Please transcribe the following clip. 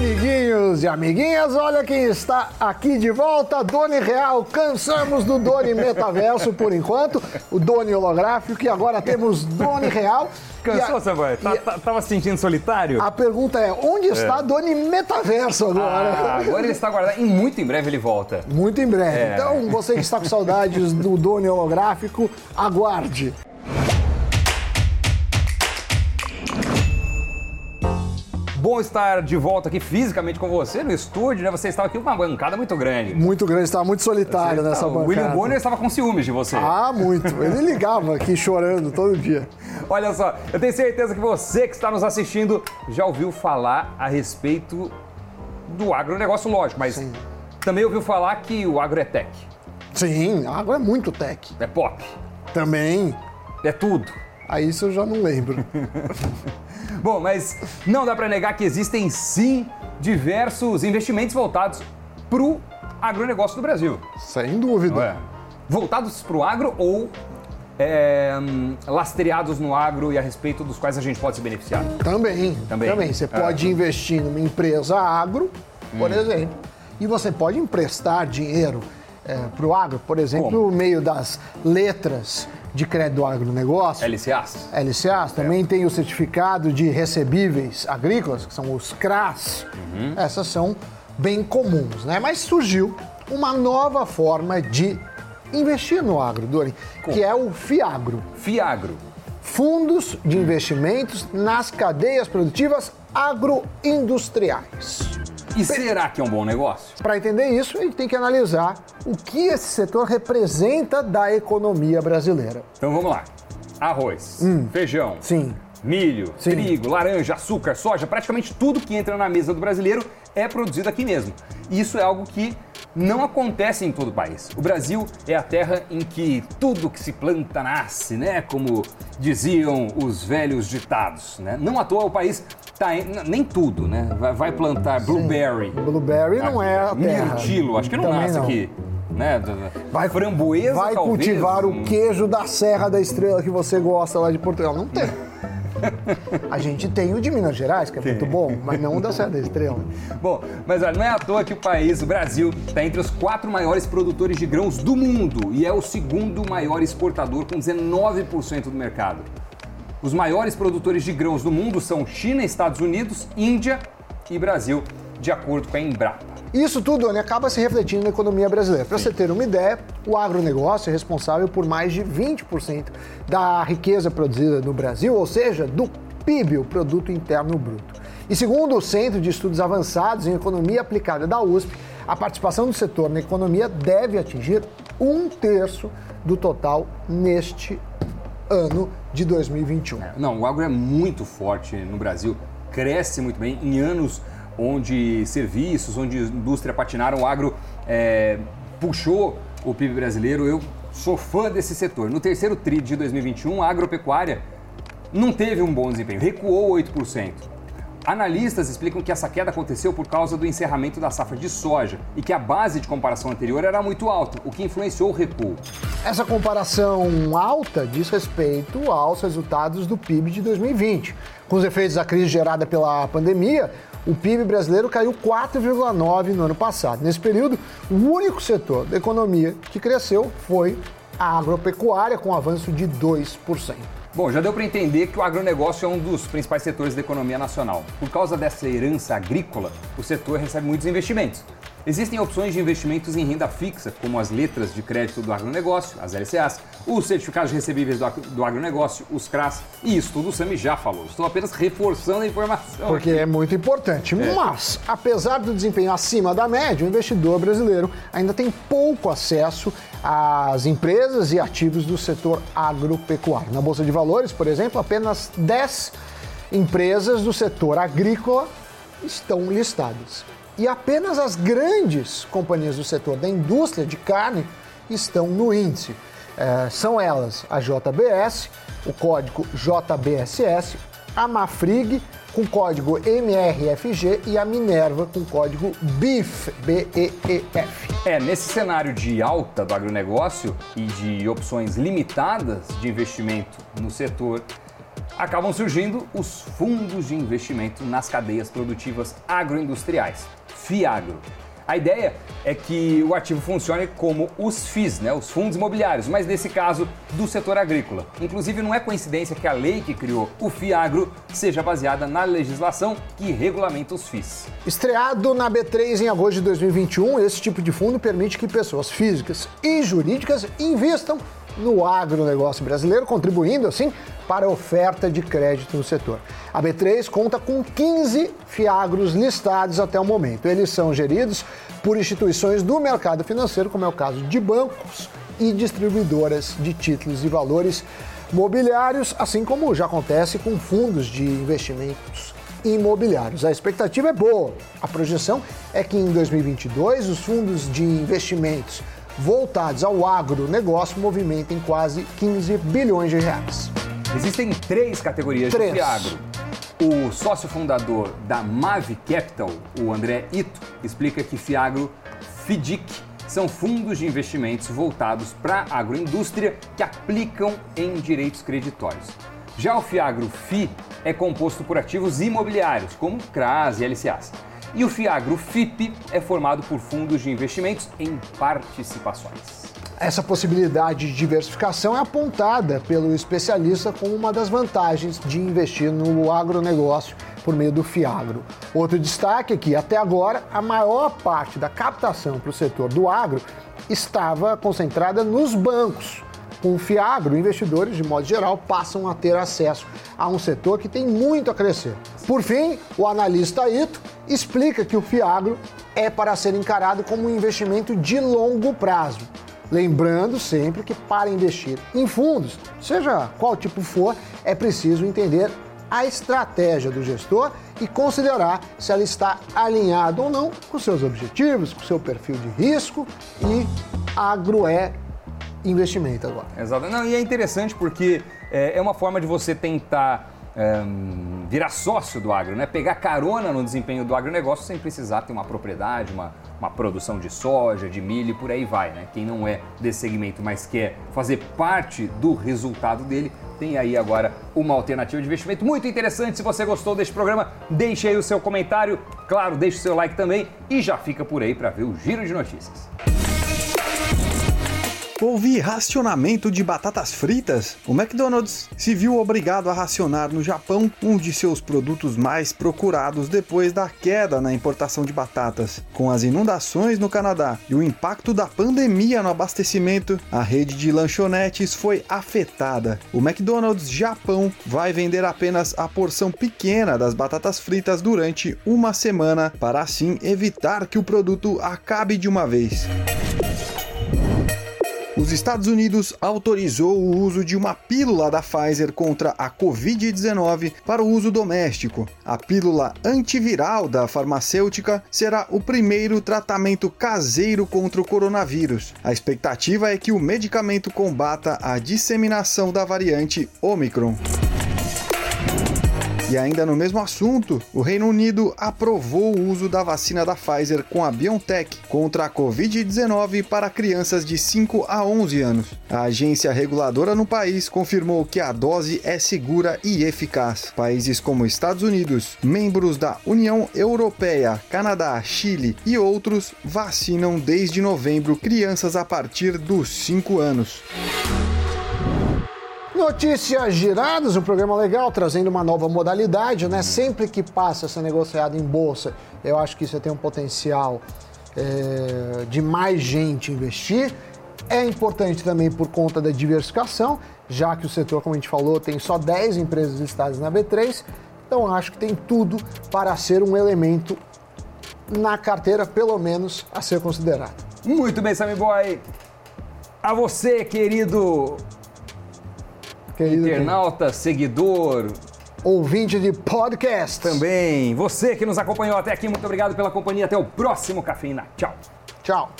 Amiguinhos e amiguinhas, olha quem está aqui de volta, Doni Real. Cansamos do Doni Metaverso por enquanto, o Doni holográfico, e agora temos Doni Real. Cansou, a... Samuel? Tá, tá, tava se sentindo solitário? A pergunta é, onde está é. Doni Metaverso agora? Ah, agora ele está guardado e muito em breve ele volta. Muito em breve. É. Então, você que está com saudades do Doni holográfico, aguarde. Bom estar de volta aqui fisicamente com você no estúdio, né? Você estava aqui com uma bancada muito grande. Muito grande, estava muito solitário você nessa bancada. O William Bonner estava com ciúmes de você. Ah, muito. Ele ligava aqui chorando todo dia. Olha só, eu tenho certeza que você que está nos assistindo já ouviu falar a respeito do agronegócio, lógico, mas Sim. também ouviu falar que o agro é tech. Sim, agro é muito tech. É pop. Também. É tudo. Aí isso eu já não lembro. Bom, mas não dá para negar que existem sim diversos investimentos voltados para o agronegócio do Brasil. Sem dúvida. É. Voltados para o agro ou é, lastreados no agro e a respeito dos quais a gente pode se beneficiar? Também. Também. Também. Você é. pode investir numa empresa agro, por hum. exemplo, e você pode emprestar dinheiro é, para o agro, por exemplo, Como? no meio das letras de crédito do agronegócio. LCAs. LCAs. Também é. tem o certificado de recebíveis agrícolas, que são os CRAS. Uhum. Essas são bem comuns, né? Mas surgiu uma nova forma de investir no agro, Dori, que é o FIAGRO. FIAGRO. Fundos de investimentos nas cadeias produtivas agroindustriais. E será que é um bom negócio? Para entender isso, a gente tem que analisar o que esse setor representa da economia brasileira. Então vamos lá. Arroz, hum. feijão, Sim. milho, Sim. trigo, laranja, açúcar, soja, praticamente tudo que entra na mesa do brasileiro é produzido aqui mesmo. Isso é algo que não acontece em todo o país. O Brasil é a terra em que tudo que se planta nasce, né? Como diziam os velhos ditados, né? Não à toa o país tá em, nem tudo, né? Vai, plantar blueberry. Sim. Blueberry não é a terra. Mirtilo, acho que não Também nasce não. aqui. Né? Vai, Framboesa, Vai talvez, cultivar o queijo da Serra da Estrela que você gosta lá de Portugal. Não tem. A gente tem o de Minas Gerais, que é muito bom, mas não o da Serra da Estrela. Bom, mas olha, não é à toa que o país, o Brasil, está entre os quatro maiores produtores de grãos do mundo e é o segundo maior exportador, com 19% do mercado. Os maiores produtores de grãos do mundo são China, Estados Unidos, Índia e Brasil, de acordo com a Embrapa. Isso tudo Doni, acaba se refletindo na economia brasileira. Para você ter uma ideia, o agronegócio é responsável por mais de 20% da riqueza produzida no Brasil, ou seja, do PIB, o Produto Interno Bruto. E segundo o Centro de Estudos Avançados em Economia Aplicada da USP, a participação do setor na economia deve atingir um terço do total neste ano de 2021. É, não, o agro é muito forte no Brasil, cresce muito bem em anos onde serviços, onde indústria patinaram, o agro é, puxou o PIB brasileiro. Eu sou fã desse setor. No terceiro TRI de 2021, a agropecuária não teve um bom desempenho, recuou 8%. Analistas explicam que essa queda aconteceu por causa do encerramento da safra de soja e que a base de comparação anterior era muito alta, o que influenciou o recuo. Essa comparação alta diz respeito aos resultados do PIB de 2020. Com os efeitos da crise gerada pela pandemia, o PIB brasileiro caiu 4,9% no ano passado. Nesse período, o único setor da economia que cresceu foi a agropecuária, com um avanço de 2%. Bom, já deu para entender que o agronegócio é um dos principais setores da economia nacional. Por causa dessa herança agrícola, o setor recebe muitos investimentos. Existem opções de investimentos em renda fixa, como as letras de crédito do agronegócio, as LCAs, os certificados recebíveis do agronegócio, os CRAS, e isso tudo o Sami já falou. Estou apenas reforçando a informação. Porque é muito importante. É. Mas, apesar do desempenho acima da média, o investidor brasileiro ainda tem pouco acesso às empresas e ativos do setor agropecuário. Na Bolsa de Valores, por exemplo, apenas 10 empresas do setor agrícola estão listadas e apenas as grandes companhias do setor da indústria de carne estão no índice. É, são elas a JBS, o código JBSS, a Mafrig, com código MRFG, e a Minerva, com código BIF, B-E-E-F. É, nesse cenário de alta do agronegócio e de opções limitadas de investimento no setor, acabam surgindo os fundos de investimento nas cadeias produtivas agroindustriais, FIAGRO. A ideia é que o ativo funcione como os FIIs, né, os fundos imobiliários, mas nesse caso do setor agrícola. Inclusive, não é coincidência que a lei que criou o FIAGRO seja baseada na legislação que regulamenta os FIIs. Estreado na B3 em agosto de 2021, esse tipo de fundo permite que pessoas físicas e jurídicas investam no agronegócio brasileiro, contribuindo assim para a oferta de crédito no setor. A B3 conta com 15 fiagros listados até o momento. Eles são geridos por instituições do mercado financeiro, como é o caso de bancos e distribuidoras de títulos e valores mobiliários, assim como já acontece com fundos de investimentos imobiliários. A expectativa é boa. A projeção é que em 2022 os fundos de investimentos voltados ao agronegócio movimentem quase 15 bilhões de reais. Existem três categorias três. de agro. O sócio fundador da Mavi Capital, o André Ito, explica que Fiagro FIDIC são fundos de investimentos voltados para a agroindústria que aplicam em direitos creditórios. Já o Fiagro FI é composto por ativos imobiliários, como CRAS e LCAs. E o Fiagro FIP é formado por fundos de investimentos em participações. Essa possibilidade de diversificação é apontada pelo especialista como uma das vantagens de investir no agronegócio por meio do Fiagro. Outro destaque é que, até agora, a maior parte da captação para o setor do agro estava concentrada nos bancos. Com o Fiagro, investidores, de modo geral, passam a ter acesso a um setor que tem muito a crescer. Por fim, o analista Ito explica que o Fiagro é para ser encarado como um investimento de longo prazo. Lembrando sempre que para investir em fundos, seja qual tipo for, é preciso entender a estratégia do gestor e considerar se ela está alinhada ou não com seus objetivos, com seu perfil de risco e agro é investimento agora. Exato. Não, e é interessante porque é, é uma forma de você tentar é, virar sócio do agro, né? pegar carona no desempenho do agronegócio sem precisar ter uma propriedade, uma, uma produção de soja, de milho e por aí vai. Né? Quem não é desse segmento, mas quer fazer parte do resultado dele, tem aí agora uma alternativa de investimento muito interessante. Se você gostou deste programa, deixe aí o seu comentário, claro, deixe o seu like também e já fica por aí para ver o giro de notícias. Houve racionamento de batatas fritas? O McDonald's se viu obrigado a racionar no Japão um de seus produtos mais procurados depois da queda na importação de batatas. Com as inundações no Canadá e o impacto da pandemia no abastecimento, a rede de lanchonetes foi afetada. O McDonald's Japão vai vender apenas a porção pequena das batatas fritas durante uma semana para assim evitar que o produto acabe de uma vez. Os Estados Unidos autorizou o uso de uma pílula da Pfizer contra a Covid-19 para o uso doméstico. A pílula antiviral da farmacêutica será o primeiro tratamento caseiro contra o coronavírus. A expectativa é que o medicamento combata a disseminação da variante Omicron. E ainda no mesmo assunto, o Reino Unido aprovou o uso da vacina da Pfizer com a BioNTech contra a Covid-19 para crianças de 5 a 11 anos. A agência reguladora no país confirmou que a dose é segura e eficaz. Países como Estados Unidos, membros da União Europeia, Canadá, Chile e outros vacinam desde novembro crianças a partir dos 5 anos. Notícias giradas, um programa legal, trazendo uma nova modalidade, né? Sempre que passa a ser negociado em bolsa, eu acho que isso tem um potencial é, de mais gente investir. É importante também por conta da diversificação, já que o setor, como a gente falou, tem só 10 empresas listadas na B3, então acho que tem tudo para ser um elemento na carteira, pelo menos, a ser considerado. Muito bem, Sammy Boy. A você, querido Querido internauta, quem? seguidor, ouvinte de podcast. Também. Você que nos acompanhou até aqui, muito obrigado pela companhia. Até o próximo Cafeína. Tchau. Tchau.